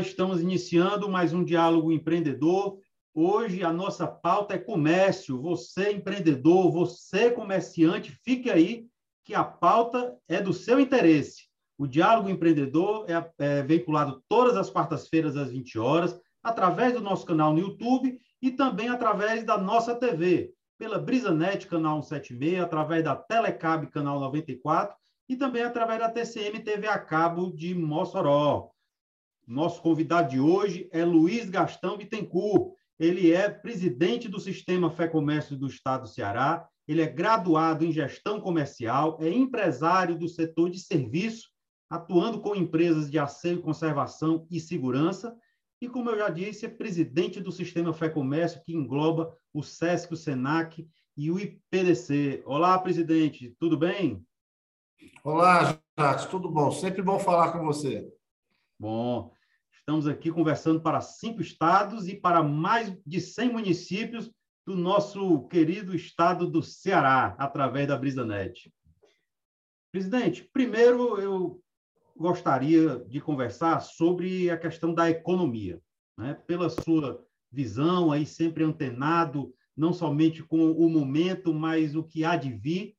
Estamos iniciando mais um diálogo empreendedor. Hoje a nossa pauta é comércio. Você empreendedor, você comerciante, fique aí que a pauta é do seu interesse. O diálogo empreendedor é, é veiculado todas as quartas-feiras às 20 horas, através do nosso canal no YouTube e também através da nossa TV, pela BrisaNet, canal 176, através da Telecab, canal 94, e também através da TCM TV a cabo de Mossoró. Nosso convidado de hoje é Luiz Gastão Bittencourt. Ele é presidente do Sistema Fé Comércio do Estado do Ceará, ele é graduado em gestão comercial, é empresário do setor de serviço, atuando com empresas de asseio, conservação e segurança, e, como eu já disse, é presidente do Sistema Fé Comércio, que engloba o SESC, o SENAC e o IPDC. Olá, presidente, tudo bem? Olá, Jacques, tudo bom? Sempre bom falar com você. Bom, Estamos aqui conversando para cinco estados e para mais de 100 municípios do nosso querido estado do Ceará, através da BrisaNet. Presidente, primeiro eu gostaria de conversar sobre a questão da economia. Né? Pela sua visão, aí sempre antenado, não somente com o momento, mas o que há de vir.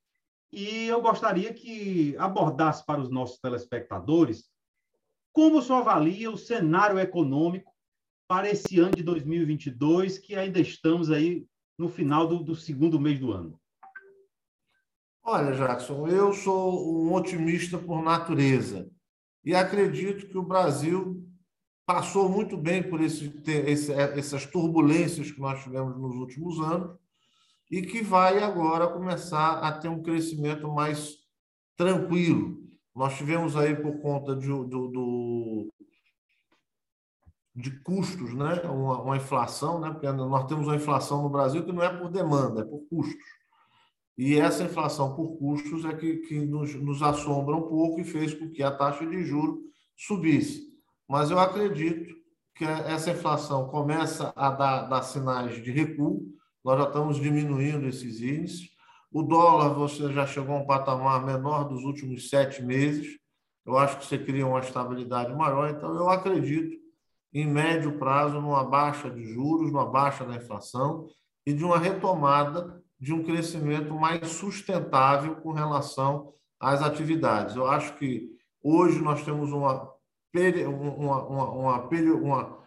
E eu gostaria que abordasse para os nossos telespectadores como senhor avalia o cenário econômico para esse ano de 2022, que ainda estamos aí no final do, do segundo mês do ano? Olha, Jackson, eu sou um otimista por natureza e acredito que o Brasil passou muito bem por esse, esse, essas turbulências que nós tivemos nos últimos anos e que vai agora começar a ter um crescimento mais tranquilo. Nós tivemos aí, por conta de, do, do de custos, né? Uma, uma, inflação, né? porque nós temos uma inflação no Brasil que não é por demanda, é por custos. E essa inflação por custos é que, que nos, nos assombra um pouco e fez com que a taxa de juro subisse. Mas eu acredito que essa inflação começa a dar, dar sinais de recuo, nós já estamos diminuindo esses índices, o dólar, você já chegou a um patamar menor dos últimos sete meses. Eu acho que você cria uma estabilidade maior. Então, eu acredito, em médio prazo, numa baixa de juros, numa baixa da inflação e de uma retomada de um crescimento mais sustentável com relação às atividades. Eu acho que hoje nós temos uma, uma, uma, uma, uma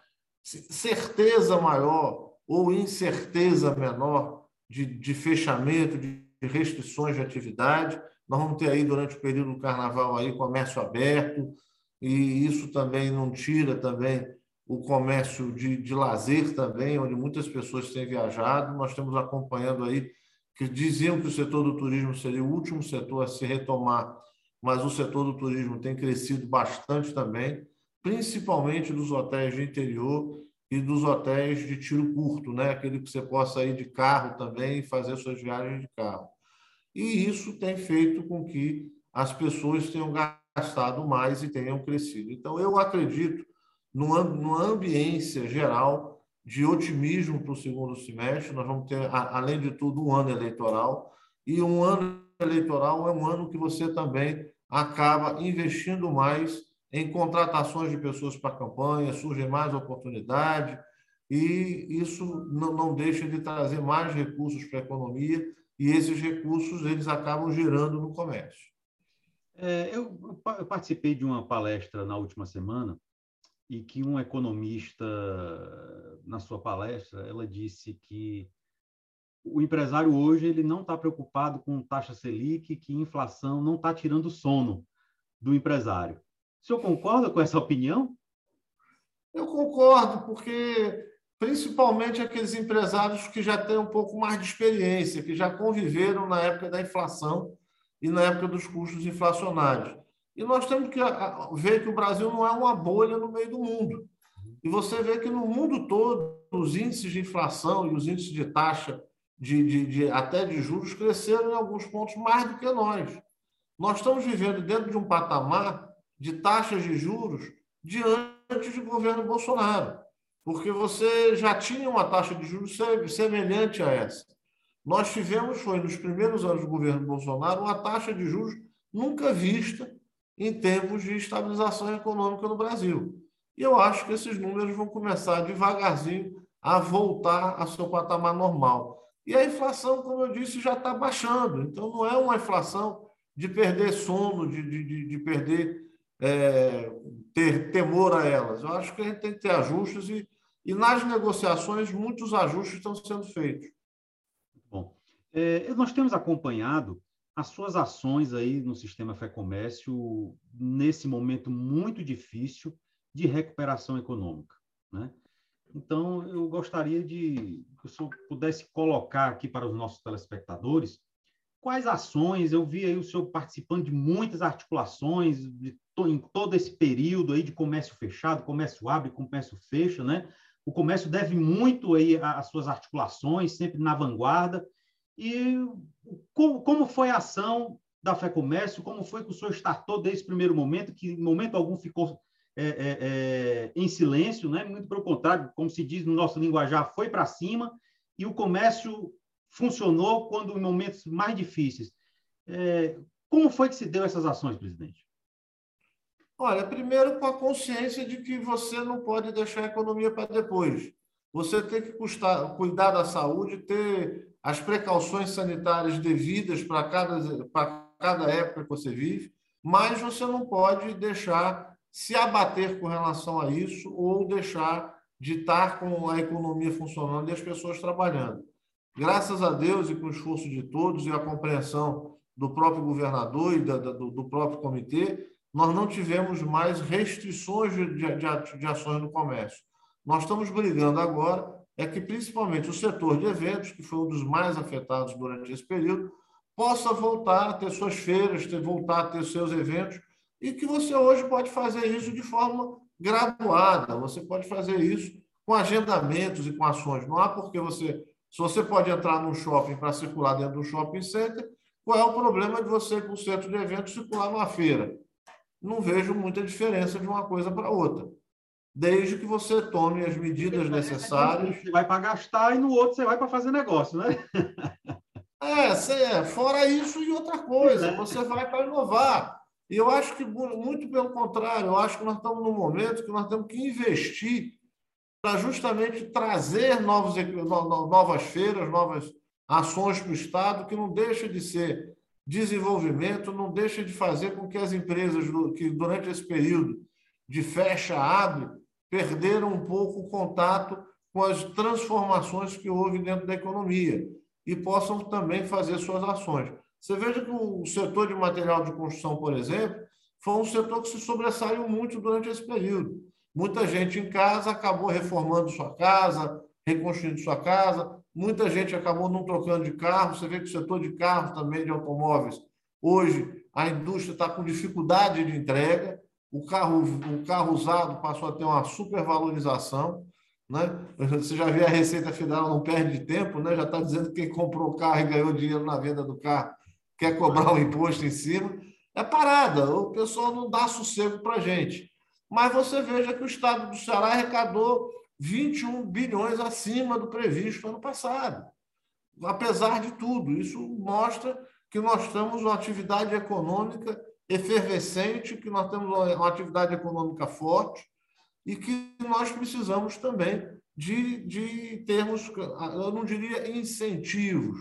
certeza maior ou incerteza menor de, de fechamento, de restrições de atividade. Nós vamos ter aí, durante o período do carnaval, aí, comércio aberto, e isso também não tira também o comércio de, de lazer também, onde muitas pessoas têm viajado. Nós estamos acompanhando aí que diziam que o setor do turismo seria o último setor a se retomar, mas o setor do turismo tem crescido bastante também, principalmente dos hotéis de interior e dos hotéis de tiro curto, né? Aquele que você possa ir de carro também e fazer suas viagens de carro e isso tem feito com que as pessoas tenham gastado mais e tenham crescido. Então, eu acredito numa ambiência geral de otimismo para o segundo semestre. Nós vamos ter, além de tudo, um ano eleitoral, e um ano eleitoral é um ano que você também acaba investindo mais em contratações de pessoas para a campanha, surgem mais oportunidades, e isso não, não deixa de trazer mais recursos para a economia e esses recursos eles acabam gerando no comércio. É, eu, eu, participei de uma palestra na última semana e que um economista, na sua palestra, ela disse que o empresário hoje ele não está preocupado com taxa Selic, que inflação não está tirando sono do empresário. O senhor concorda com essa opinião? Eu concordo, porque principalmente aqueles empresários que já têm um pouco mais de experiência, que já conviveram na época da inflação e na época dos custos inflacionários. E nós temos que ver que o Brasil não é uma bolha no meio do mundo. E você vê que no mundo todo, os índices de inflação e os índices de taxa, de, de, de, até de juros, cresceram em alguns pontos mais do que nós. Nós estamos vivendo dentro de um patamar de taxas de juros de antes do governo Bolsonaro porque você já tinha uma taxa de juros semelhante a essa. Nós tivemos, foi nos primeiros anos do governo Bolsonaro, uma taxa de juros nunca vista em tempos de estabilização econômica no Brasil. E eu acho que esses números vão começar devagarzinho a voltar ao seu patamar normal. E a inflação, como eu disse, já está baixando. Então, não é uma inflação de perder sono, de, de, de perder, é, ter temor a elas. Eu acho que a gente tem que ter ajustes e, e nas negociações, muitos ajustes estão sendo feitos. Bom, é, nós temos acompanhado as suas ações aí no sistema Fé Comércio nesse momento muito difícil de recuperação econômica, né? Então, eu gostaria de que o senhor pudesse colocar aqui para os nossos telespectadores quais ações, eu vi aí o senhor participando de muitas articulações de, em todo esse período aí de comércio fechado, comércio abre, comércio fecha, né? O comércio deve muito aí às suas articulações, sempre na vanguarda. E como, como foi a ação da Fé Comércio? Como foi que o senhor startou desde o primeiro momento, que em momento algum ficou é, é, é, em silêncio, né? muito pelo contrário, como se diz no nosso linguajar, foi para cima e o comércio funcionou quando em momentos mais difíceis. É, como foi que se deu essas ações, presidente? Olha, primeiro com a consciência de que você não pode deixar a economia para depois. Você tem que custar, cuidar da saúde, ter as precauções sanitárias devidas para cada, para cada época que você vive, mas você não pode deixar se abater com relação a isso ou deixar de estar com a economia funcionando e as pessoas trabalhando. Graças a Deus e com o esforço de todos e a compreensão do próprio governador e da, do, do, próprio comitê, nós não tivemos mais restrições de, de, de ações no comércio. Nós estamos brigando agora é que, principalmente, o setor de eventos, que foi um dos mais afetados durante esse período, possa voltar a ter suas feiras, ter, voltar a ter seus eventos e que você hoje pode fazer isso de forma graduada, você pode fazer isso com agendamentos e com ações. Não há porque você. Se você pode entrar num shopping para circular dentro do shopping center, qual é o problema de você, com o centro de eventos, circular numa feira? Não vejo muita diferença de uma coisa para outra. Desde que você tome as medidas necessárias. Você vai para gastar e no outro você vai para fazer negócio, né? É, é, fora isso e outra coisa, você vai para inovar. E eu acho que, muito pelo contrário, eu acho que nós estamos num momento que nós temos que investir para justamente trazer novos, novas feiras, novas ações para o Estado, que não deixa de ser desenvolvimento, não deixa de fazer com que as empresas que durante esse período de fecha, abre, perderam um pouco o contato com as transformações que houve dentro da economia e possam também fazer suas ações. Você veja que o setor de material de construção, por exemplo, foi um setor que se sobressaiu muito durante esse período. Muita gente em casa acabou reformando sua casa, reconstruindo sua casa, muita gente acabou não trocando de carro. Você vê que o setor de carros também, de automóveis, hoje a indústria está com dificuldade de entrega, o carro, o carro usado passou a ter uma supervalorização. Né? Você já vê a Receita Federal não perde tempo, né? já está dizendo que quem comprou o carro e ganhou dinheiro na venda do carro quer cobrar um imposto em cima, é parada, o pessoal não dá sossego para a gente. Mas você veja que o Estado do Ceará arrecadou 21 bilhões acima do previsto ano passado. Apesar de tudo, isso mostra que nós temos uma atividade econômica efervescente, que nós temos uma atividade econômica forte e que nós precisamos também de, de termos, eu não diria incentivos,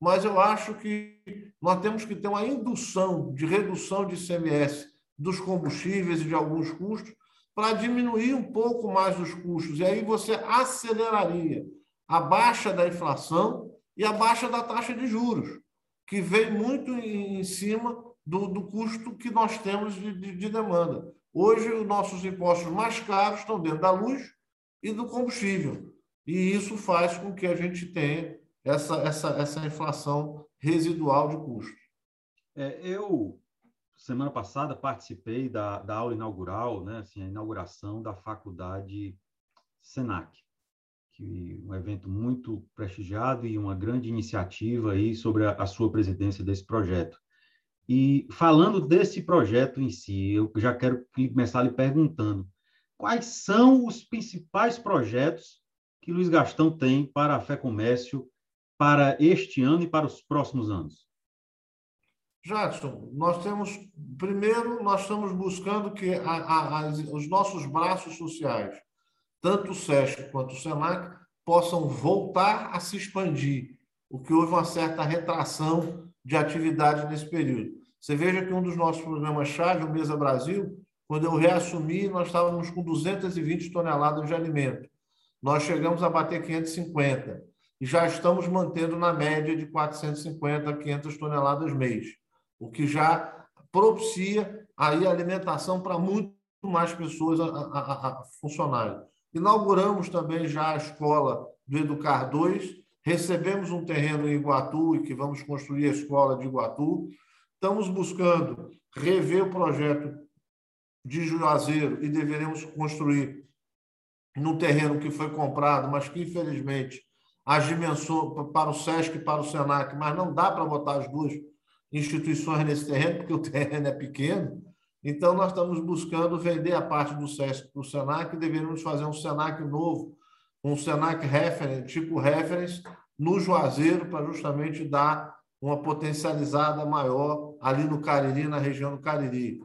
mas eu acho que nós temos que ter uma indução de redução de ICMS dos combustíveis e de alguns custos para diminuir um pouco mais os custos. E aí você aceleraria a baixa da inflação e a baixa da taxa de juros, que vem muito em cima do, do custo que nós temos de, de, de demanda. Hoje, os nossos impostos mais caros estão dentro da luz e do combustível. E isso faz com que a gente tenha essa, essa, essa inflação residual de custos. É, eu, semana passada, participei da, da aula inaugural, né, assim, a inauguração da faculdade SENAC, que um evento muito prestigiado e uma grande iniciativa aí sobre a, a sua presidência desse projeto. E falando desse projeto em si, eu já quero começar lhe perguntando quais são os principais projetos que Luiz Gastão tem para a Fé Comércio para este ano e para os próximos anos? Jackson, nós temos. Primeiro, nós estamos buscando que a, a, os nossos braços sociais, tanto o SESC quanto o SENAC, possam voltar a se expandir, o que houve uma certa retração de atividade nesse período. Você veja que um dos nossos programas-chave, o Mesa Brasil, quando eu reassumi, nós estávamos com 220 toneladas de alimento. Nós chegamos a bater 550 e já estamos mantendo na média de 450 a 500 toneladas mês, o que já propicia aí alimentação para muito mais pessoas a, a, a funcionarem. Inauguramos também já a escola do Educar 2, recebemos um terreno em Iguatu e que vamos construir a escola de Iguatu. Estamos buscando rever o projeto de Juazeiro e deveremos construir num terreno que foi comprado, mas que infelizmente as dimensões para o SESC e para o SENAC, mas não dá para botar as duas instituições nesse terreno, porque o terreno é pequeno. Então, nós estamos buscando vender a parte do SESC para o SENAC deveríamos fazer um SENAC novo, um SENAC reference, tipo reference, no Juazeiro, para justamente dar uma potencializada maior ali no Cariri, na região do Cariri.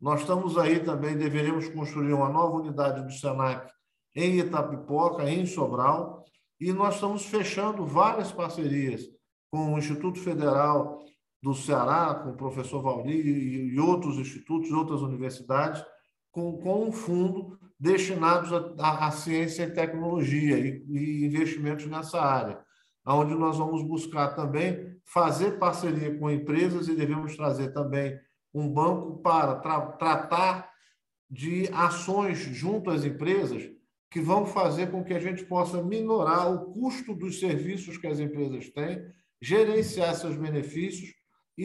Nós estamos aí também, deveremos construir uma nova unidade do SENAC em Itapipoca, em Sobral, e nós estamos fechando várias parcerias com o Instituto Federal do Ceará, com o professor Valdir e, outros institutos, outras universidades, com, com um fundo destinados à ciência e tecnologia e, e investimentos nessa área, onde nós vamos buscar também fazer parceria com empresas e devemos trazer também um banco para tra tratar de ações junto às empresas que vão fazer com que a gente possa minorar o custo dos serviços que as empresas têm, gerenciar seus benefícios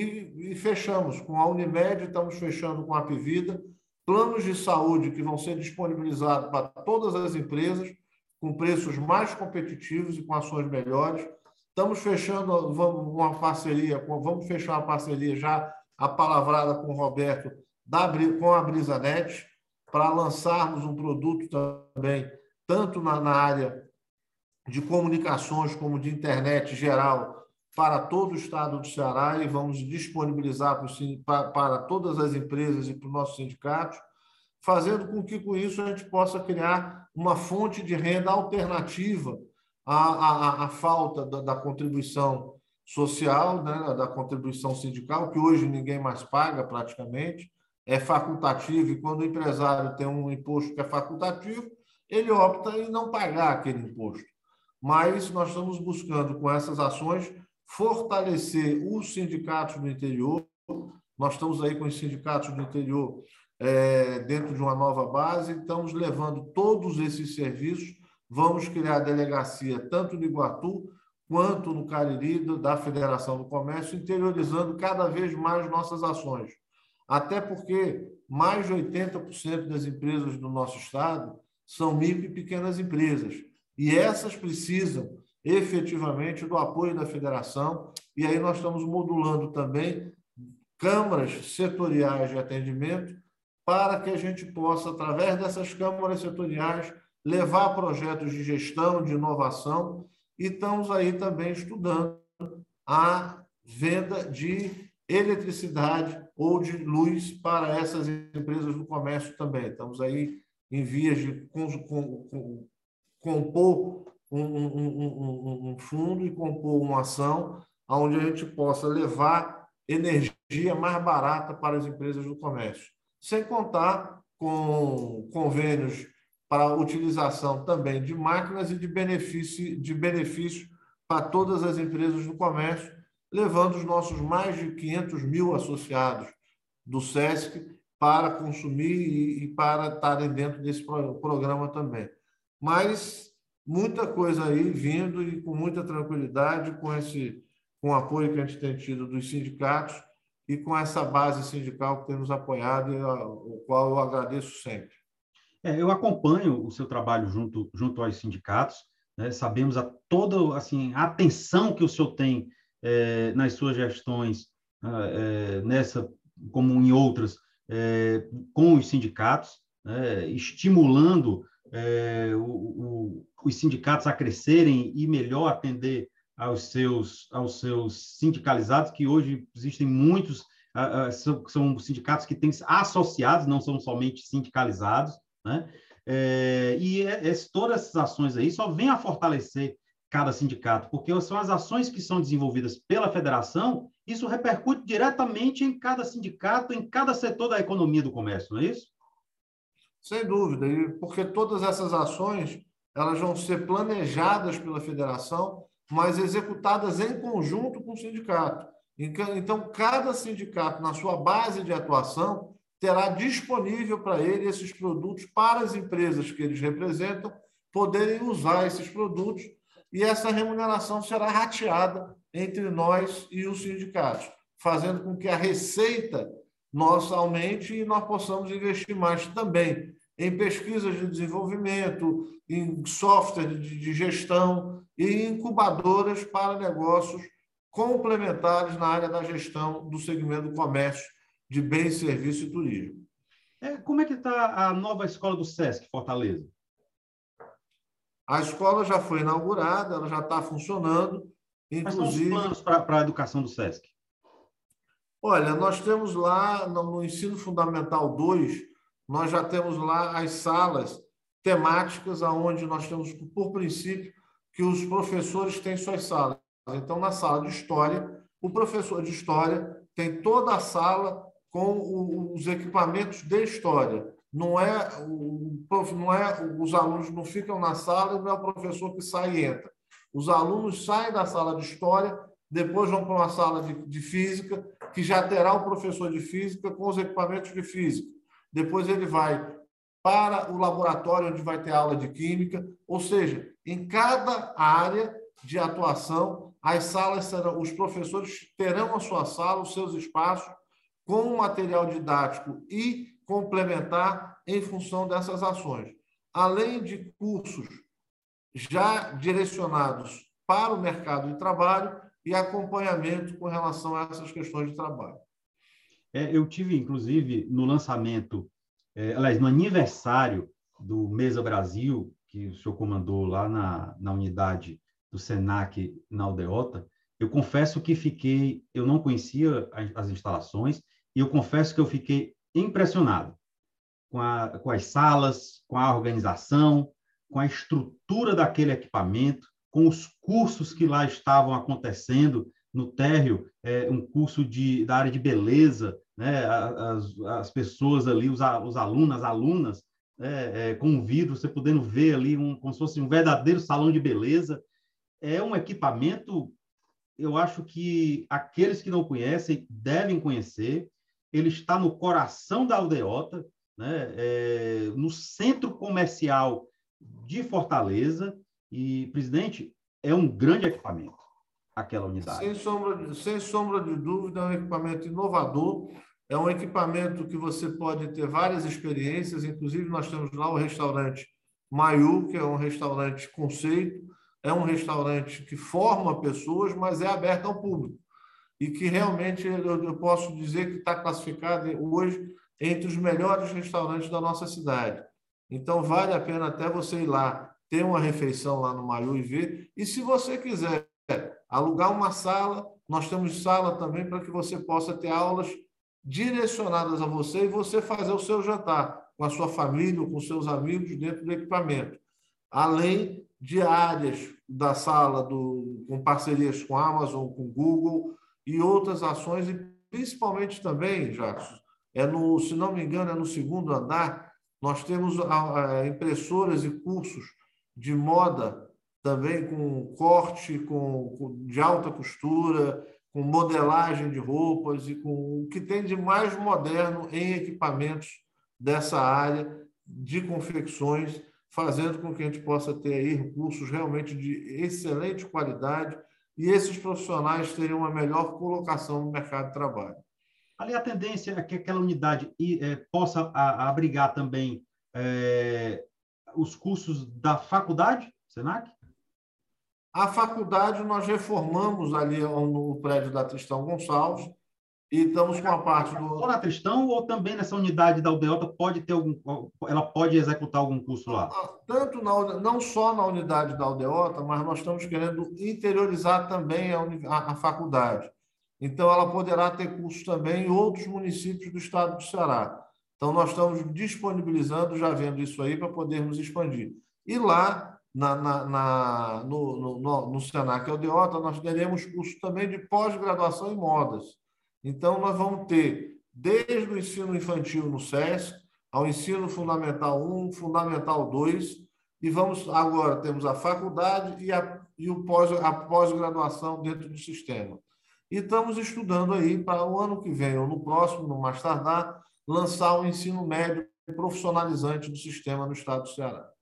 e, e fechamos com a Unimed, estamos fechando com a Apivida, planos de saúde que vão ser disponibilizados para todas as empresas com preços mais competitivos e com ações melhores. Estamos fechando vamos, uma parceria, vamos fechar uma parceria já a palavrada com o Roberto da, com a BrisaNet para lançarmos um produto também, tanto na, na área de comunicações como de internet geral, para todo o estado do Ceará e vamos disponibilizar para, todas as empresas e para os nossos sindicatos, fazendo com que, com isso, a gente possa criar uma fonte de renda alternativa à, à, à falta da, da contribuição social, né, da contribuição sindical, que hoje ninguém mais paga praticamente, é facultativo, e quando o empresário tem um imposto que é facultativo, ele opta em não pagar aquele imposto. Mas nós estamos buscando, com essas ações, fortalecer os sindicatos do interior. Nós estamos aí com os sindicatos do interior é, dentro de uma nova base, estamos levando todos esses serviços. Vamos criar delegacia tanto no Iguatu quanto no Cariri da Federação do Comércio, interiorizando cada vez mais nossas ações. Até porque mais de 80% das empresas do nosso estado são micro e pequenas empresas. E essas precisam efetivamente do apoio da federação. E aí nós estamos modulando também câmaras setoriais de atendimento para que a gente possa, através dessas câmaras setoriais, levar projetos de gestão, de inovação e estamos aí também estudando a venda de eletricidade ou de luz para essas empresas do comércio também. Estamos aí em vias de compor um, um, um, fundo e compor uma ação onde a gente possa levar energia mais barata para as empresas do comércio. Sem contar com convênios para utilização também de máquinas e de benefício, de benefício para todas as empresas do comércio, levando os nossos mais de 500 mil associados do SESC para consumir e para estarem dentro desse programa também. Mas muita coisa aí vindo e com muita tranquilidade, com esse com o apoio que a gente tem tido dos sindicatos e com essa base sindical que tem nos apoiado, e o qual eu agradeço sempre. É, eu acompanho o seu trabalho junto, junto aos sindicatos, né? sabemos a toda assim, a atenção que o senhor tem é, nas suas gestões, ah, é, nessa como em outras, é, com os sindicatos, né? estimulando é, o, o, os sindicatos a crescerem e melhor atender aos seus, aos seus sindicalizados, que hoje existem muitos uh, são, são, sindicatos que têm associados, não são somente sindicalizados, né? É, e esse, todas essas ações aí só vêm a fortalecer cada sindicato, porque são as ações que são desenvolvidas pela federação, isso repercute diretamente em cada sindicato, em cada setor da economia do comércio, não é isso? Sem dúvida, porque todas essas ações elas vão ser planejadas pela federação, mas executadas em conjunto com o sindicato. Então, cada sindicato, na sua base de atuação, terá disponível para ele esses produtos para as empresas que eles representam poderem usar esses produtos e essa remuneração será rateada entre nós e os sindicatos, fazendo com que a receita nossa aumente e nós possamos investir mais também em pesquisas de desenvolvimento, em software de gestão e incubadoras para negócios complementares na área da gestão do segmento do comércio de bens, serviços e turismo. É, como é que está a nova escola do SESC Fortaleza? A escola já foi inaugurada, ela já está funcionando. Inclusive... Quais são os planos para a educação do SESC? Olha, nós temos lá no, no ensino fundamental 2, nós já temos lá as salas temáticas, aonde nós temos, por princípio, que os professores têm suas salas. Então, na sala de história, o professor de história tem toda a sala com os equipamentos de história. Não é, não é os alunos não ficam na sala não é o professor que sai e entra. Os alunos saem da sala de história, depois vão para uma sala de, de física, que já terá o professor de física com os equipamentos de física. Depois ele vai para o laboratório onde vai ter aula de química, ou seja, em cada área de atuação, as salas serão, os professores terão a sua sala, os seus espaços com material didático e complementar em função dessas ações. Além de cursos já direcionados para o mercado de trabalho e acompanhamento com relação a essas questões de trabalho. É, eu tive, inclusive, no lançamento, é, aliás, no aniversário do Mesa Brasil, que o senhor comandou lá na, na unidade do SENAC na Aldeota, eu confesso que fiquei, eu não conhecia as instalações, e eu confesso que eu fiquei impressionado com, a, com as salas, com a organização, com a estrutura daquele equipamento, com os cursos que lá estavam acontecendo no térreo, é, um curso de, da área de beleza, né, as, as pessoas ali, os, os alunos, as alunas, é, é, com vidro, você podendo ver ali um, como se fosse um verdadeiro salão de beleza. É um equipamento, eu acho que aqueles que não conhecem devem conhecer. Ele está no coração da aldeota, né, é, no centro comercial de Fortaleza. E, presidente, é um grande equipamento aquela unidade. Sem sombra, de, sem sombra de dúvida, é um equipamento inovador, é um equipamento que você pode ter várias experiências, inclusive nós temos lá o restaurante Maiu, que é um restaurante conceito, é um restaurante que forma pessoas, mas é aberto ao público. E que realmente eu posso dizer que está classificado hoje entre os melhores restaurantes da nossa cidade. Então, vale a pena até você ir lá, ter uma refeição lá no Maiu e ver. E se você quiser alugar uma sala. Nós temos sala também para que você possa ter aulas direcionadas a você e você fazer o seu jantar com a sua família ou com seus amigos dentro do equipamento. Além de áreas da sala do, com parcerias com a Amazon, com Google e outras ações, e principalmente também, Jackson, é no, se não me engano, é no segundo andar, nós temos impressoras e cursos de moda também com corte com, com, de alta costura, com modelagem de roupas e com o que tem de mais moderno em equipamentos dessa área de confecções, fazendo com que a gente possa ter aí recursos realmente de excelente qualidade e esses profissionais teriam uma melhor colocação no mercado de trabalho. Ali a tendência é que aquela unidade é, possa abrigar também é, os cursos da faculdade, Senac? A faculdade nós reformamos ali no prédio da Tristão Gonçalves e estamos com a parte do. Só na Tristão ou também nessa unidade da Aldeota pode ter algum. Ela pode executar algum curso lá? Ah, tanto na, não só na unidade da Aldeota, mas nós estamos querendo interiorizar também a, a, a faculdade. então ela poderá ter cursos também em outros municípios do estado do Ceará. Então, nós estamos disponibilizando, já vendo isso aí, para podermos expandir. E lá, na, na, na no, no, no, no Senac Aldeota, nós teremos cursos também de pós-graduação em modas. Então, nós vamos ter, desde o ensino infantil no SESC, ao ensino fundamental 1, fundamental 2, e vamos agora temos a faculdade e a, e o pós, a pós-graduação dentro do sistema. E estamos estudando aí para o ano que vem, ou no próximo, no mais tardar, lançar o ensino médio profissionalizante do sistema no estado do Ceará.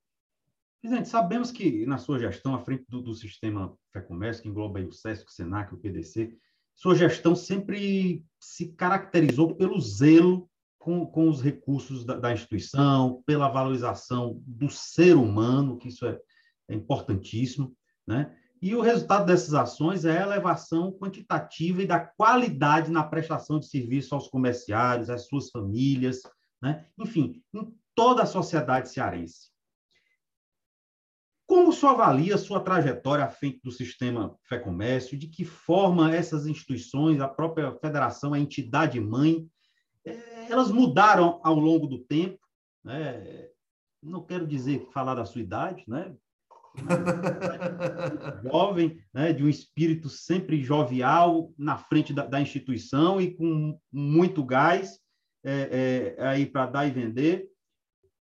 Presidente, sabemos que na sua gestão, à frente do, do sistema FEComércio, que engloba o SESC, o SENAC, o PDC, sua gestão sempre se caracterizou pelo zelo com, com os recursos da, da, instituição, pela valorização do ser humano, que isso é, é importantíssimo, né? E o resultado dessas ações é a elevação quantitativa e da qualidade na prestação de serviço aos comerciários, às suas famílias, né? enfim, em toda a sociedade cearense. Como o senhor avalia a sua trajetória à frente do sistema Fé Comércio? De que forma essas instituições, a própria federação, a entidade mãe, eh, elas mudaram ao longo do tempo? Né? Não quero dizer falar da sua idade, né? jovem, né, de um espírito sempre jovial na frente da, da instituição e com muito gás é, é, aí para dar e vender.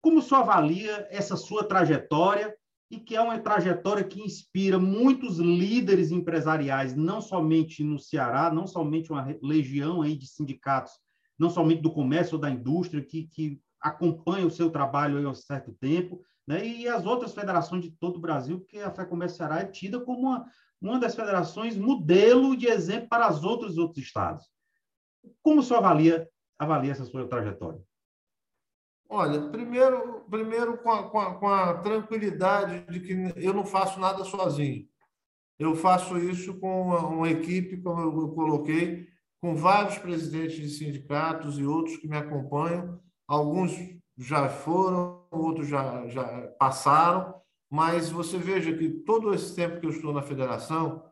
Como só avalia essa sua trajetória e que é uma trajetória que inspira muitos líderes empresariais, não somente no Ceará, não somente uma legião aí de sindicatos, não somente do comércio ou da indústria que, que acompanha o seu trabalho há um certo tempo, né? e as outras federações de todo o Brasil, porque a Fé Comércio Ceará é tida como uma, uma das federações modelo de exemplo para os outros outros estados. Como o senhor avalia, avalia essa sua trajetória? Olha, primeiro, primeiro com a, com, a, com a tranquilidade de que eu não faço nada sozinho. Eu faço isso com uma, uma equipe, como eu coloquei, com vários presidentes de sindicatos e outros que me acompanham, alguns já foram, outros já, já passaram, mas você veja que todo esse tempo que eu estou na federação,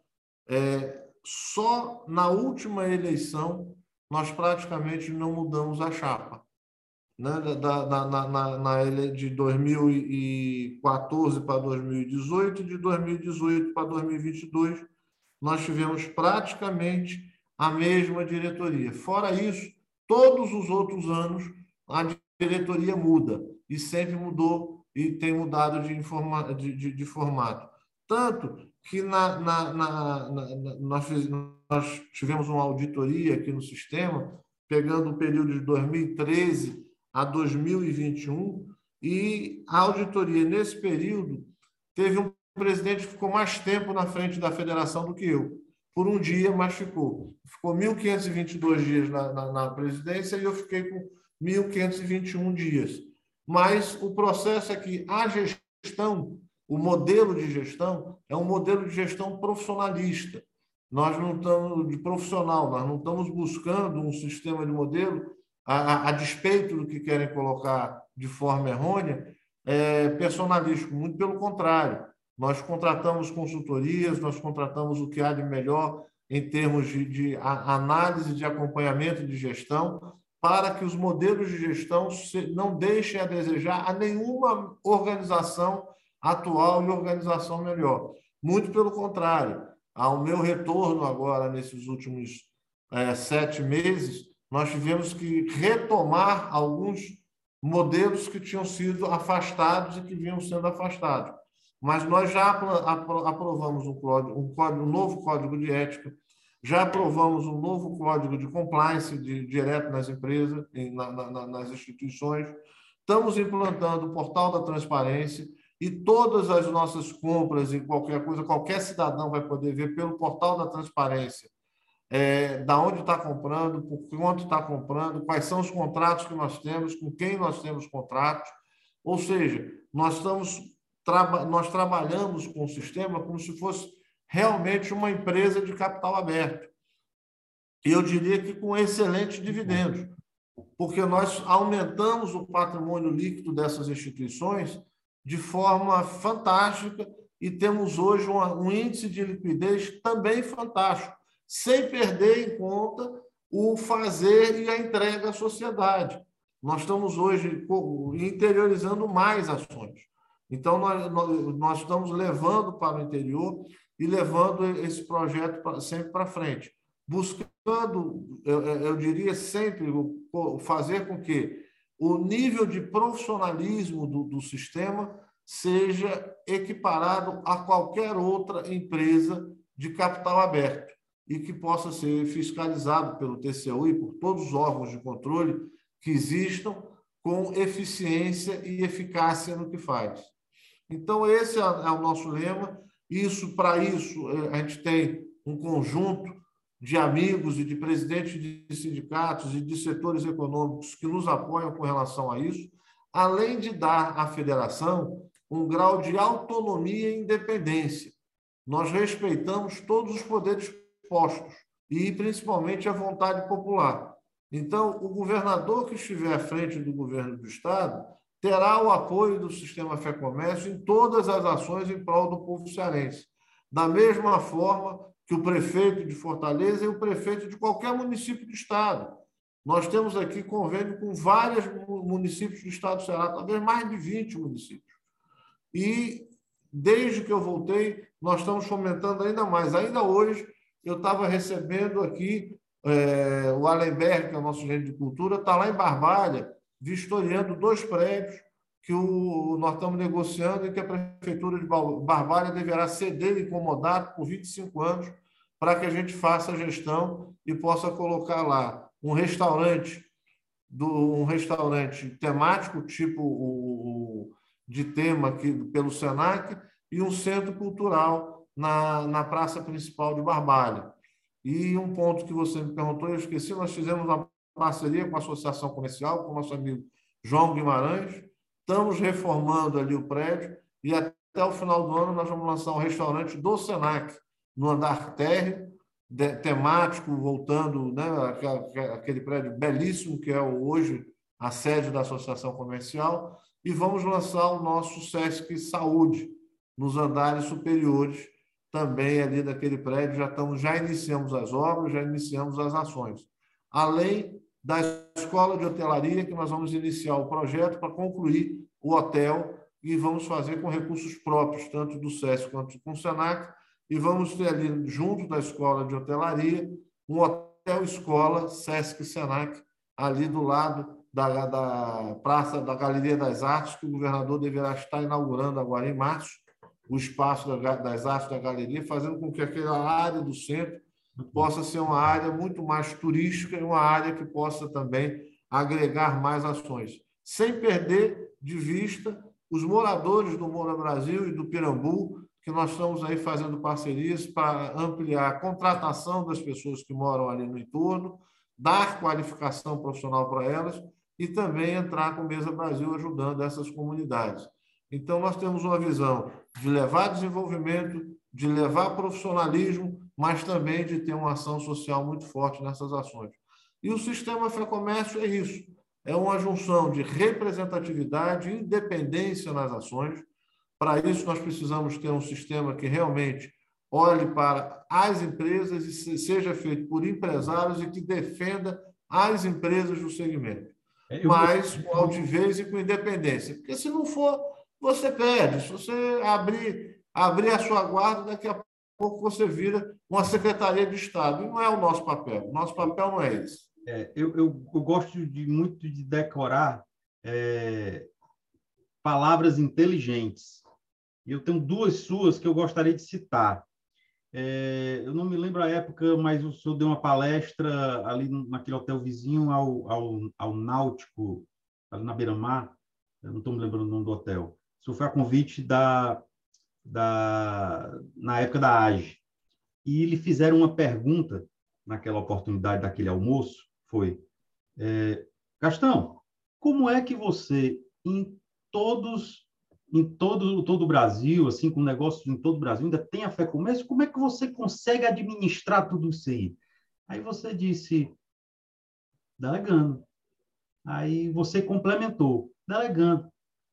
é, só na última eleição nós praticamente não mudamos a chapa. Né? Da, da, na, na, na, de 2014 para 2018 e de 2018 para 2022 nós tivemos praticamente a mesma diretoria. Fora isso, todos os outros anos a diretoria muda e sempre mudou e tem mudado de, informa, de, de, de formato. Tanto que na, na, na, nós, nós tivemos uma auditoria aqui no sistema, pegando o período de 2013 a 2021, e a auditoria, nesse período, teve um presidente que ficou mais tempo na frente da federação do que eu. Por um dia, mas ficou. Ficou 1.522 dias na, na, na presidência e eu fiquei com 1.521 dias. Mas o processo é que a gestão, o modelo de gestão, é um modelo de gestão profissionalista. Nós não estamos de profissional, nós não estamos buscando um sistema de modelo a, a, a despeito do que querem colocar de forma errônea, é, personalístico. Muito pelo contrário, nós contratamos consultorias, nós contratamos o que há de melhor em termos de, de análise de acompanhamento de gestão, para que os modelos de gestão não deixem a desejar a nenhuma organização atual e organização melhor. Muito pelo contrário, ao meu retorno agora, nesses últimos é, sete meses, nós tivemos que retomar alguns modelos que tinham sido afastados e que vinham sendo afastados. Mas nós já aprovamos um, código, um, código, um novo código de ética, já aprovamos um novo código de compliance de, direto nas empresas, na, na, nas instituições. Estamos implantando o portal da transparência e todas as nossas compras e qualquer coisa, qualquer cidadão vai poder ver pelo portal da transparência é, da onde está comprando, por quanto está comprando, quais são os contratos que nós temos, com quem nós temos contratos. Ou seja, nós estamos nós trabalhamos com o sistema como se fosse realmente uma empresa de capital aberto. E eu diria que com excelentes dividendos, porque nós aumentamos o patrimônio líquido dessas instituições de forma fantástica e temos hoje um índice de liquidez também fantástico, sem perder em conta o fazer e a entrega à sociedade. Nós estamos hoje interiorizando mais ações. Então, nós, nós, estamos levando para o interior e levando esse projeto sempre para frente, buscando, eu, diria sempre, fazer com que o nível de profissionalismo do, do sistema seja equiparado a qualquer outra empresa de capital aberto e que possa ser fiscalizado pelo TCU e por todos os órgãos de controle que existam com eficiência e eficácia no que faz. Então, esse é, é o nosso lema. Isso, para isso, é, a gente tem um conjunto de amigos e de presidentes de sindicatos e de setores econômicos que nos apoiam com relação a isso, além de dar à federação um grau de autonomia e independência. Nós respeitamos todos os poderes postos e, principalmente, a vontade popular. Então, o governador que estiver à frente do governo do Estado terá o apoio do sistema Fé Comércio em todas as ações em prol do povo cearense. Da mesma forma que o prefeito de Fortaleza e o prefeito de qualquer município do Estado. Nós temos aqui convênio com vários municípios do Estado do Ceará, talvez mais de 20 municípios. E, desde que eu voltei, nós estamos fomentando ainda mais. Ainda hoje, eu estava recebendo aqui é, o Alenberg, que é o nosso gerente de cultura, está lá em Barbalha, vistoriando dois prédios que o, nós estamos negociando e que a Prefeitura de Barbalha deverá ceder incomodado por 25 anos para que a gente faça a gestão e possa colocar lá um restaurante do um restaurante temático tipo o de tema aqui pelo Senac e um centro cultural na, na praça principal de Barbalha. E um ponto que você me perguntou, eu esqueci, nós fizemos uma parceria com a Associação Comercial, com o nosso amigo João Guimarães, estamos reformando ali o prédio e até o final do ano nós vamos lançar um restaurante do Senac, no andar térreo, temático, voltando, né, aquele prédio belíssimo que é hoje a sede da Associação Comercial, e vamos lançar o nosso SESC Saúde nos andares superiores, também ali daquele prédio, já estamos, já iniciamos as obras, já iniciamos as ações. Além da escola de hotelaria, que nós vamos iniciar o projeto para concluir o hotel e vamos fazer com recursos próprios, tanto do SESC quanto do Senac, e vamos ter ali, junto da escola de hotelaria, um hotel-escola SESC Senac, ali do lado da, da Praça da Galeria das Artes, que o governador deverá estar inaugurando agora em março, o espaço das artes da galeria, fazendo com que aquela área do centro possa ser uma área muito mais turística e uma área que possa também agregar mais ações, sem perder de vista os moradores do Moura Brasil e do Pirambu, que nós estamos aí fazendo parcerias para ampliar a contratação das pessoas que moram ali no entorno, dar qualificação profissional para elas e também entrar com Mesa Brasil ajudando essas comunidades. Então, nós temos uma visão de levar desenvolvimento, de levar profissionalismo, mas também de ter uma ação social muito forte nessas ações. E o sistema Fé Comércio é isso: é uma junção de representatividade e independência nas ações. Para isso, nós precisamos ter um sistema que realmente olhe para as empresas e seja feito por empresários e que defenda as empresas do segmento. É, mas com altivez e com independência. Porque se não for, você perde. Se você abrir, abrir a sua guarda, daqui a pouco você vira uma Secretaria de Estado. E não é o nosso papel. O nosso papel não é esse. É, eu, eu, eu, gosto de muito de decorar é, palavras inteligentes. Eu tenho duas suas que eu gostaria de citar. É, eu não me lembro a época, mas o senhor deu uma palestra ali naquele hotel vizinho ao, ao, ao Náutico, ali na Beira-Mar. Eu não estou me lembrando o nome do hotel. Isso foi a convite da, da, na época da AGE. E lhe fizeram uma pergunta naquela oportunidade daquele almoço, foi, é, Gastão, como é que você, em todos em todo, todo o Brasil, assim, com negócios em todo o Brasil, ainda tem a fé comércio, como é que você consegue administrar tudo isso aí? Aí você disse, delegando. Aí você complementou, delegando.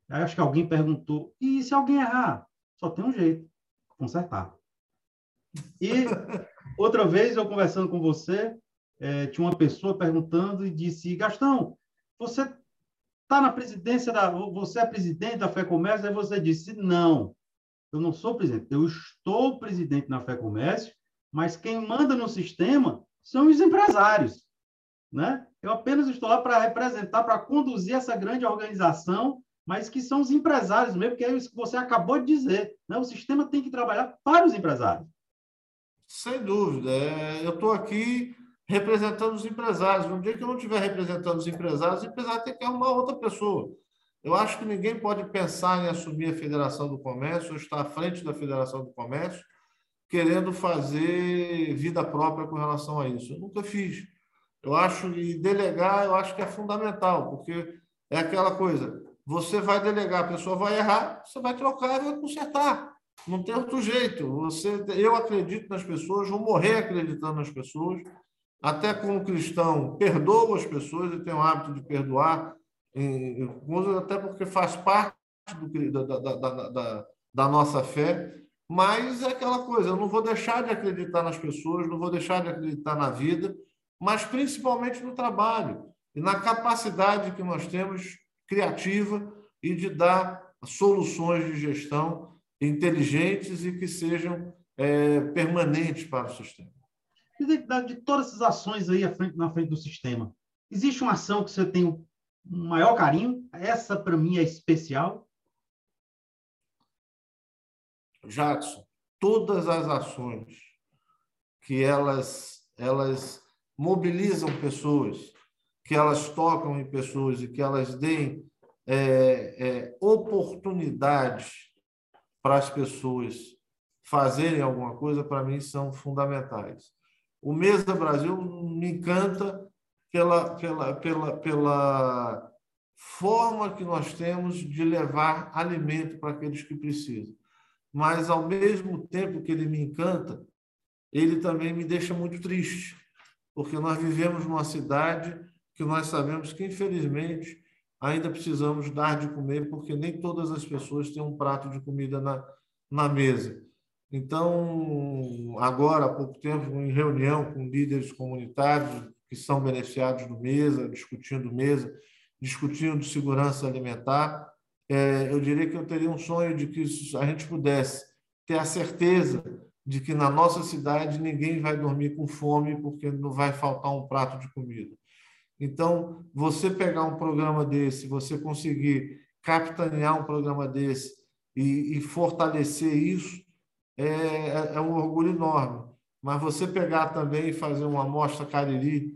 Aí acho que alguém perguntou, e se alguém errar? Só tem um jeito, consertar. E outra vez, eu conversando com você, é, tinha uma pessoa perguntando e disse, Gastão, você está na presidência da... Você é presidente da Fé Comércio? Aí você disse, não, eu não sou presidente. Eu estou presidente na Fé Comércio, mas quem manda no sistema são os empresários. Né? Eu apenas estou lá para representar, para conduzir essa grande organização, mas que são os empresários mesmo, que é isso que você acabou de dizer. Né? O sistema tem que trabalhar para os empresários. Sem dúvida. É, eu estou aqui representando os empresários. Um dia que eu não estiver representando os empresários, o empresário tem que arrumar outra pessoa. Eu acho que ninguém pode pensar em assumir a Federação do Comércio ou estar à frente da Federação do Comércio querendo fazer vida própria com relação a isso. Eu nunca fiz. Eu acho e delegar, eu acho que é fundamental, porque é aquela coisa, você vai delegar, a pessoa vai errar, você vai trocar e vai consertar. Não tem outro jeito. Você, eu acredito nas pessoas, vou morrer acreditando nas pessoas. Até como cristão, perdoo as pessoas e tenho o hábito de perdoar, até porque faz parte do, da, da, da, da nossa fé. Mas é aquela coisa, eu não vou deixar de acreditar nas pessoas, não vou deixar de acreditar na vida, mas principalmente no trabalho e na capacidade que nós temos criativa e de dar soluções de gestão inteligentes e que sejam é, permanentes para o sistema. De, de todas essas ações aí frente, na frente do sistema, existe uma ação que você tem um maior carinho? Essa, para mim, é especial? Jackson, todas as ações que elas, elas mobilizam pessoas, que elas tocam em pessoas e que elas deem é, é, oportunidades para as pessoas fazerem alguma coisa, para mim, são fundamentais. O Mesa Brasil me encanta pela, pela, pela, pela forma que nós temos de levar alimento para aqueles que precisam mas ao mesmo tempo que ele me encanta, ele também me deixa muito triste, porque nós vivemos numa cidade que nós sabemos que, infelizmente, ainda precisamos dar de comer, porque nem todas as pessoas têm um prato de comida na, na mesa. Então, agora, há pouco tempo, em reunião com líderes comunitários que são beneficiados do mesa, discutindo mesa, discutindo segurança alimentar, é, eu diria que eu teria um sonho de que a gente pudesse ter a certeza de que na nossa cidade ninguém vai dormir com fome porque não vai faltar um prato de comida. Então, você pegar um programa desse, você conseguir capitanear um programa desse e, e fortalecer isso, é, é, é, um orgulho enorme. Mas você pegar também e fazer uma amostra Cariri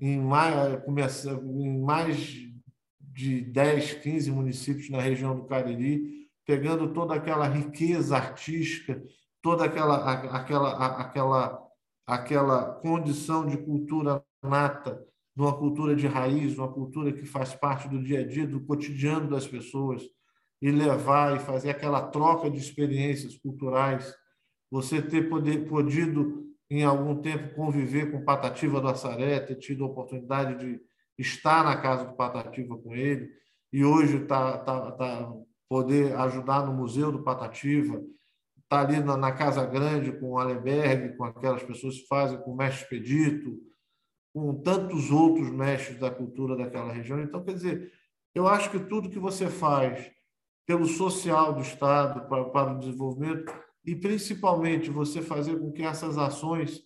em mais, em mais de 10, 15 municípios na região do Cariri, pegando toda aquela riqueza artística, toda aquela, aquela, aquela, aquela condição de cultura nata, de uma cultura de raiz, uma cultura que faz parte do dia a dia, do cotidiano das pessoas, e levar e fazer aquela troca de experiências culturais, você ter poder, podido, em algum tempo, conviver com Patativa do Assaré, ter tido a oportunidade de estar na casa do Patativa com ele e hoje está tá, tá, poder ajudar no Museu do Patativa, está ali na, na, Casa Grande com o Alenberg, com aquelas pessoas que fazem, com o Mestre Expedito, com tantos outros mestres da cultura daquela região. Então, quer dizer, eu acho que tudo que você faz pelo social do Estado, para, para o desenvolvimento, e principalmente você fazer com que essas ações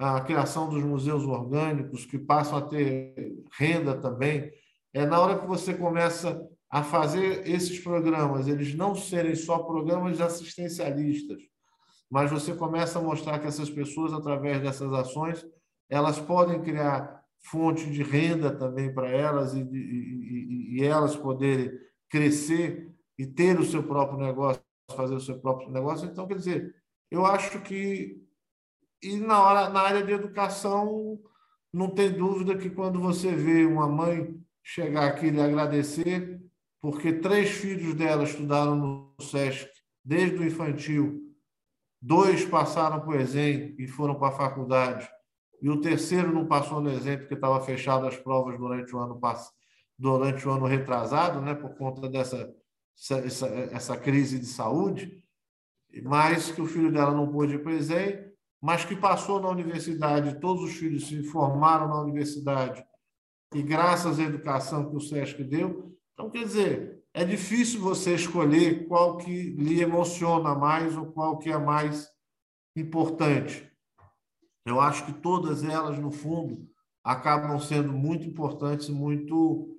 a criação dos museus orgânicos, que passam a ter renda também. É na hora que você começa a fazer esses programas, eles não serem só programas assistencialistas, mas você começa a mostrar que essas pessoas, através dessas ações, elas podem criar fonte de renda também para elas e, e, e, elas poderem crescer e ter o seu próprio negócio, fazer o seu próprio negócio. Então, quer dizer, eu acho que e na, hora, na área de educação, não tem dúvida que quando você vê uma mãe chegar aqui e lhe agradecer, porque três filhos dela estudaram no SESC desde o infantil, dois passaram o Exem e foram para a faculdade, e o terceiro não passou no Exem porque estava fechado as provas durante o ano durante o ano retrasado, né, por conta dessa essa, essa crise de saúde, mas que o filho dela não pôde ir Exem, mas que passou na universidade, todos os filhos se formaram na universidade, e graças à educação que o SESC deu. Então, quer dizer, é difícil você escolher qual que lhe emociona mais ou qual que é mais importante. Eu acho que todas elas, no fundo, acabam sendo muito importantes, muito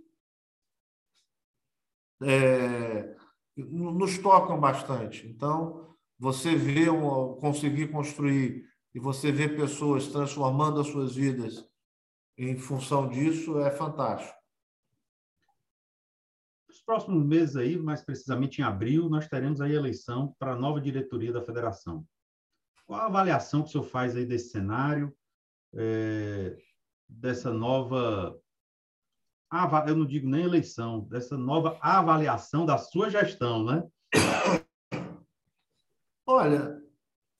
é, nos tocam bastante. Então, você vê um, conseguir construir e você vê pessoas transformando as suas vidas em função disso é fantástico. Nos próximos meses aí, mais precisamente em abril, nós teremos a eleição para a nova diretoria da federação. Qual a avaliação que o senhor faz aí desse cenário, é, dessa nova eu não digo nem eleição, dessa nova avaliação da sua gestão, né? Olha,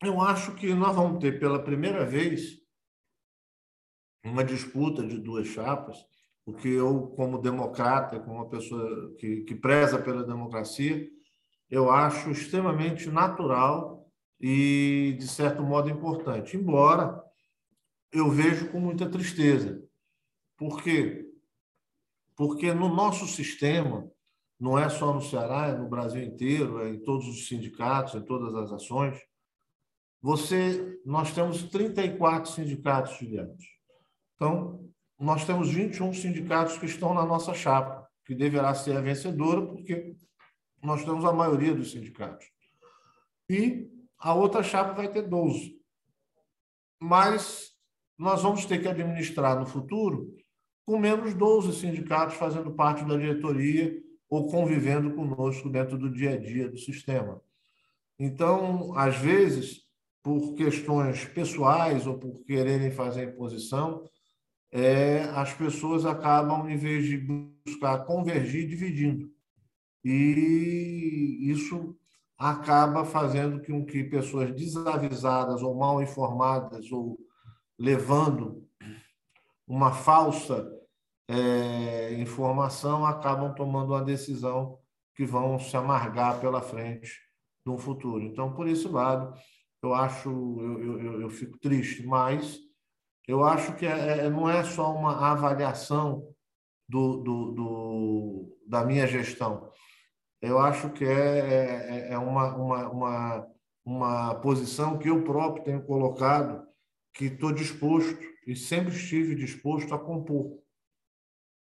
eu acho que nós vamos ter pela primeira vez uma disputa de duas chapas, porque eu, como democrata, como uma pessoa que, que preza pela democracia, eu acho extremamente natural e, de certo modo, importante. Embora eu vejo com muita tristeza. Por quê? Porque no nosso sistema, não é só no Ceará, é no Brasil inteiro, é em todos os sindicatos, em todas as ações, você, nós temos 34 sindicatos filiados. Então, nós temos 21 sindicatos que estão na nossa chapa, que deverá ser a vencedora, porque nós temos a maioria dos sindicatos. E a outra chapa vai ter 12. Mas nós vamos ter que administrar no futuro com menos 12 sindicatos fazendo parte da diretoria ou convivendo conosco dentro do dia a dia do sistema. Então, às vezes, por questões pessoais ou por quererem fazer imposição, é, as pessoas acabam, em vez de buscar convergir, dividindo. E isso acaba fazendo com que pessoas desavisadas ou mal informadas ou levando uma falsa é, informação acabam tomando uma decisão que vão se amargar pela frente no futuro. Então, por esse lado, eu acho, eu, eu, eu fico triste, mas eu acho que é, é, não é só uma avaliação do, do, do, da minha gestão. Eu acho que é, é, é uma, uma, uma, uma posição que eu próprio tenho colocado, que estou disposto e sempre estive disposto a compor,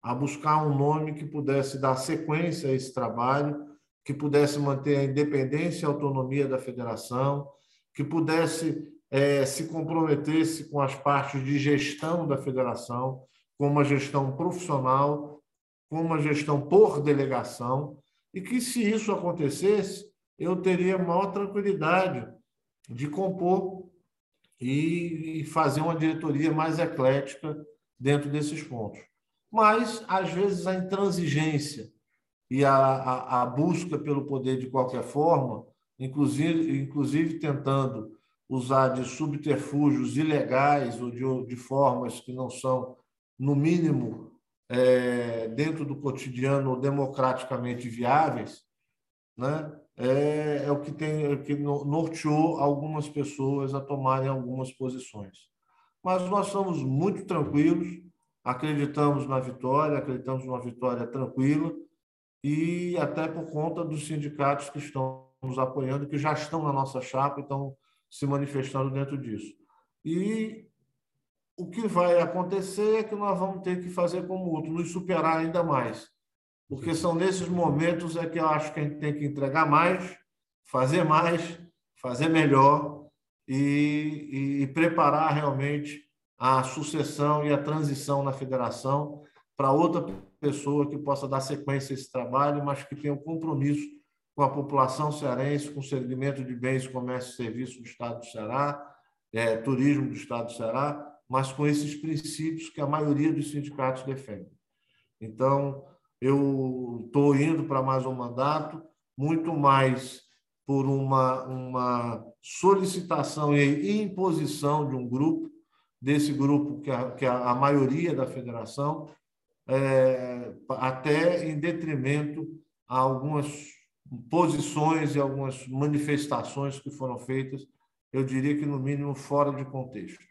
a buscar um nome que pudesse dar sequência a esse trabalho, que pudesse manter a independência e autonomia da federação, que pudesse é, se comprometesse com as partes de gestão da federação, com uma gestão profissional, com uma gestão por delegação, e que, se isso acontecesse, eu teria maior tranquilidade de compor e fazer uma diretoria mais eclética dentro desses pontos. Mas, às vezes, a intransigência e a, a, a busca pelo poder de qualquer forma, inclusive, inclusive tentando usar de subterfúgios ilegais ou de, de formas que não são, no mínimo, é, dentro do cotidiano democraticamente viáveis, né? é, é o que tem é que norteou algumas pessoas a tomarem algumas posições. Mas nós estamos muito tranquilos, acreditamos na vitória, acreditamos numa vitória tranquila e até por conta dos sindicatos que estão nos apoiando, que já estão na nossa chapa, estão se manifestando dentro disso. E o que vai acontecer é que nós vamos ter que fazer como outro, nos superar ainda mais. Porque são nesses momentos é que eu acho que a gente tem que entregar mais, fazer mais, fazer melhor e, e, e preparar realmente a sucessão e a transição na federação para outra pessoa que possa dar sequência a esse trabalho, mas que tenha um compromisso com a população cearense, com o segmento de bens, comércio e serviços do Estado do Ceará, é, turismo do Estado do Ceará, mas com esses princípios que a maioria dos sindicatos defende. Então, eu estou indo para mais um mandato, muito mais por uma, uma solicitação e imposição de um grupo, desse grupo que a, que a, maioria da federação, é, até em detrimento a algumas posições e algumas manifestações que foram feitas eu diria que, no mínimo, fora de contexto.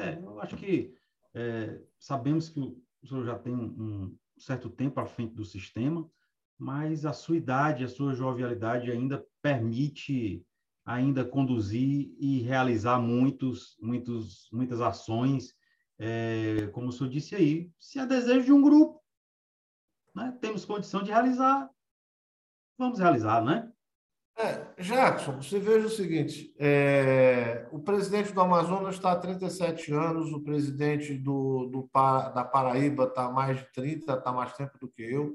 É, eu acho que é, sabemos que o senhor já tem um certo tempo à frente do sistema, mas a sua idade, a sua jovialidade ainda permite ainda conduzir e realizar muitos, muitos, muitas ações, é, como o senhor disse aí, se é desejo de um grupo, né? temos condição de realizar, vamos realizar, né? É, Jackson, você veja o seguinte: é, o presidente do Amazonas está há 37 anos, o presidente do, do da Paraíba está há mais de 30, está mais tempo do que eu,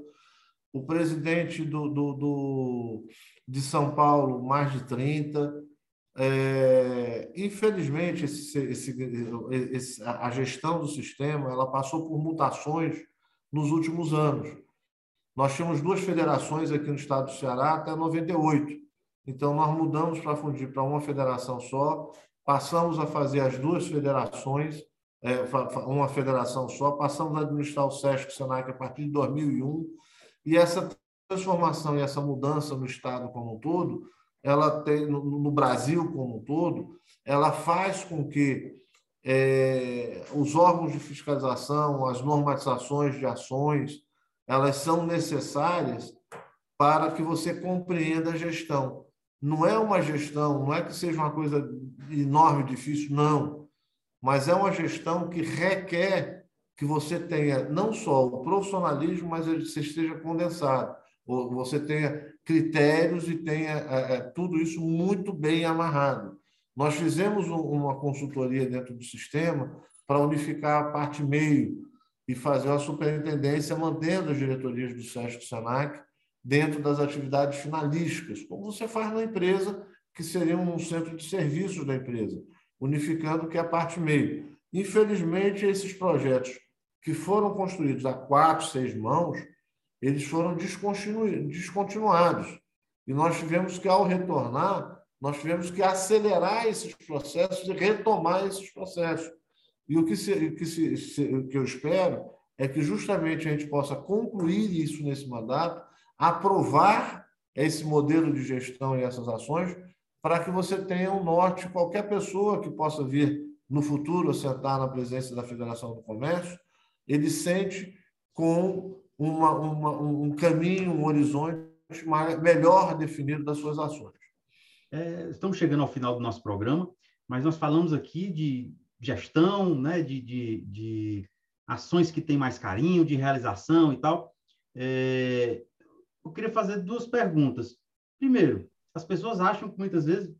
o presidente do, do, do de São Paulo, mais de 30. É, infelizmente, esse, esse, esse, a gestão do sistema ela passou por mutações nos últimos anos. Nós tínhamos duas federações aqui no estado do Ceará até 98. Então, nós mudamos para fundir para uma federação só, passamos a fazer as duas federações, é, uma federação só, passamos a administrar o SESC e o SENAC a partir de 2001, e essa transformação e essa mudança no Estado como um todo, ela tem, no, Brasil como um todo, ela faz com que é, os órgãos de fiscalização, as normatizações de ações, elas são necessárias para que você compreenda a gestão não é uma gestão, não é que seja uma coisa enorme, difícil, não. Mas é uma gestão que requer que você tenha não só o profissionalismo, mas você esteja condensado. Você tenha critérios e tenha é, é, tudo isso muito bem amarrado. Nós fizemos uma consultoria dentro do sistema para unificar a parte meio e fazer uma superintendência mantendo as diretorias do SESC e do SENAC dentro das atividades finalísticas, como você faz na empresa, que seria um centro de serviços da empresa, unificando que é a parte meio. Infelizmente, esses projetos que foram construídos a quatro, seis mãos, eles foram descontinuados. E nós tivemos que, ao retornar, nós tivemos que acelerar esses processos e retomar esses processos. E o que, se, que, se, se, que eu espero é que justamente a gente possa concluir isso nesse mandato aprovar esse modelo de gestão e essas ações para que você tenha um norte, qualquer pessoa que possa vir no futuro sentar na presença da Federação do Comércio, ele sente com uma, uma, um caminho, um horizonte melhor definido das suas ações. É, estamos chegando ao final do nosso programa, mas nós falamos aqui de gestão, né, de, de, de ações que têm mais carinho, de realização e tal. É, eu queria fazer duas perguntas. Primeiro, as pessoas acham que muitas vezes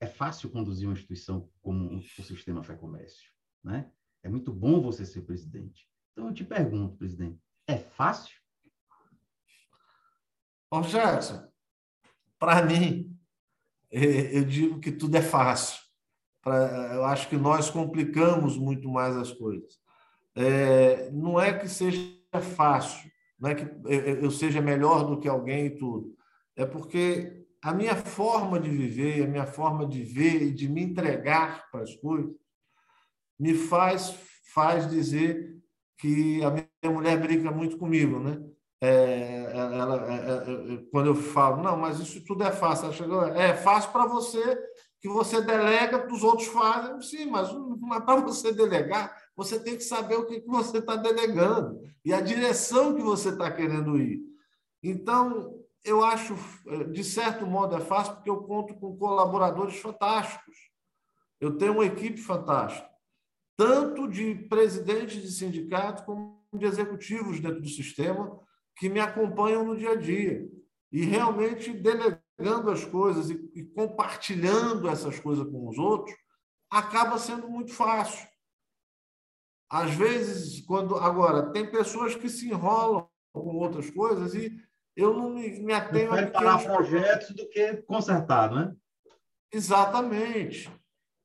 é fácil conduzir uma instituição como o sistema Fé Comércio, né? É muito bom você ser presidente. Então eu te pergunto, presidente, é fácil? Ô, Jackson, para mim, é, eu digo que tudo é fácil. Eu acho que nós complicamos muito mais as coisas. É, não é que seja fácil, não é que eu seja melhor do que alguém e tudo. É porque a minha forma de viver, a minha forma de ver e de me entregar para as coisas me faz faz dizer que a minha mulher brinca muito comigo, né? É, ela, é, é, é, quando eu falo, não, mas isso tudo é fácil. Ela chegou, é fácil para você que você delega, os outros fazem. Sim, mas, mas para você delegar, você tem que saber o que, que você está delegando e a direção que você está querendo ir. Então, eu acho, de certo modo, é fácil porque eu conto com colaboradores fantásticos. Eu tenho uma equipe fantástica, tanto de presidentes de sindicatos como de executivos dentro do sistema que me acompanham no dia a dia. E realmente delegando as coisas e, e compartilhando essas coisas com os outros, acaba sendo muito fácil. Às vezes, quando agora tem pessoas que se enrolam com outras coisas e eu não me, me atenho a parar projetos do que consertar, né? Exatamente,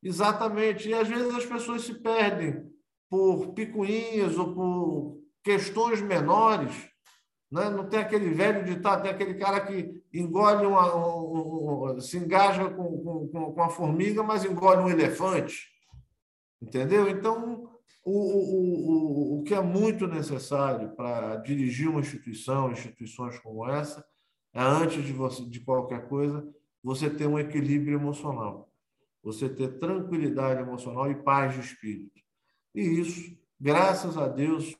exatamente. E às vezes as pessoas se perdem por picuinhas ou por questões menores. Né? Não tem aquele velho ditado, tem aquele cara que engole uma, um, um, se engaja com, com, com a formiga, mas engole um elefante. Entendeu? Então, o, o, o, o que é muito necessário para dirigir uma instituição, instituições como essa, é antes de, você, de qualquer coisa, você ter um equilíbrio emocional. você ter tranquilidade emocional e paz de espírito. E isso, graças a Deus,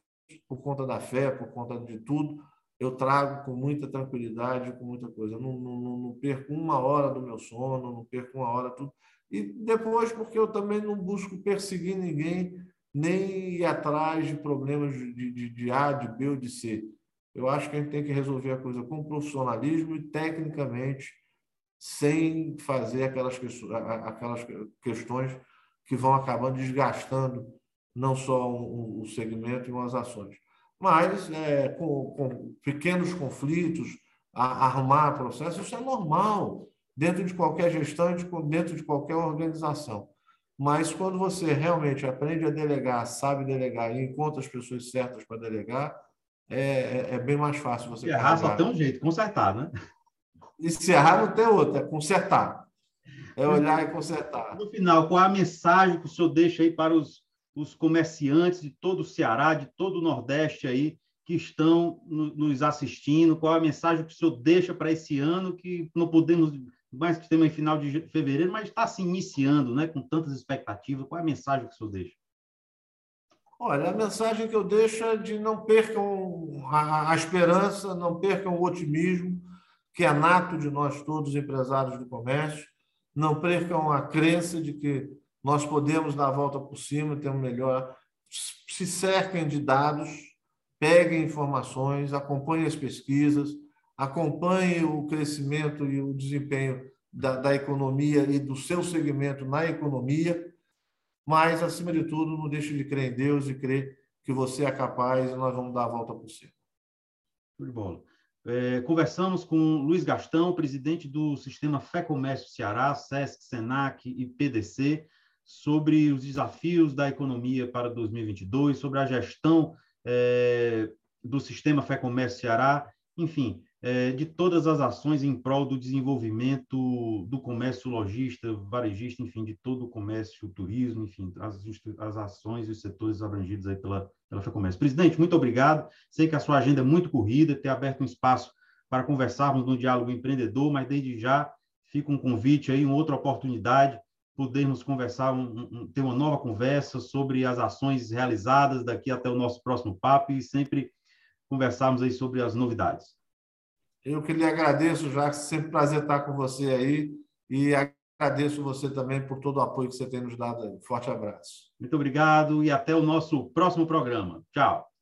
por conta da fé, por conta de tudo, eu trago com muita tranquilidade, com muita coisa. não, não, não perco uma hora do meu sono, não perco uma hora tudo. E depois, porque eu também não busco perseguir ninguém, nem ir atrás de problemas de, de, de A, de B ou de C. Eu acho que a gente tem que resolver a coisa com profissionalismo e tecnicamente, sem fazer aquelas, aquelas questões que vão acabando desgastando não só o, o segmento e umas ações. Mas, é, com, com, pequenos conflitos, a, arrumar processo, isso é normal dentro de qualquer gestão, dentro de qualquer organização. Mas quando você realmente aprende a delegar, sabe delegar e encontra as pessoas certas para delegar, é, é, é, bem mais fácil você. Se errar só tem um jeito, consertar, né? E se errar não tem outra, é consertar. É olhar e consertar. No final, qual é a mensagem que o senhor deixa aí para os, os comerciantes de todo o Ceará, de todo o Nordeste aí, que estão no, nos assistindo? Qual é a mensagem que o senhor deixa para esse ano que não podemos mais que tem em final de fevereiro, mas está se iniciando, né, com tantas expectativas. Qual é a mensagem que o senhor deixa? Olha, a mensagem que eu deixo é de não percam a esperança, não percam o otimismo, que é nato de nós todos, empresários do comércio, não percam a crença de que nós podemos dar a volta por cima, ter um melhor. Se cerquem de dados, peguem informações, acompanhem as pesquisas, acompanhe o crescimento e o desempenho da, da economia e do seu segmento na economia, mas, acima de tudo, não deixe de crer em Deus e crer que você é capaz e nós vamos dar a volta por cima. Tudo bola. É, conversamos com Luiz Gastão, presidente do Sistema Fé Comércio Ceará, SESC, SENAC e PDC, sobre os desafios da economia para 2022, sobre a gestão é, do Sistema Fé Comércio Ceará, enfim, é, de todas as ações em prol do desenvolvimento do comércio lojista, varejista, enfim, de todo o comércio, o turismo, enfim, as, as ações e os setores abrangidos aí pela, pela FEComércio. Presidente, muito obrigado. Sei que a sua agenda é muito corrida, ter aberto um espaço para conversarmos no diálogo empreendedor, mas desde já fica um convite aí, uma outra oportunidade, podermos conversar, um, um, ter uma nova conversa sobre as ações realizadas daqui até o nosso próximo papo e sempre conversarmos aí sobre as novidades. Eu que lhe agradeço, já sempre prazer estar com você aí e agradeço você também por todo o apoio que você tem nos dado. Forte abraço. Muito obrigado e até o nosso próximo programa. Tchau.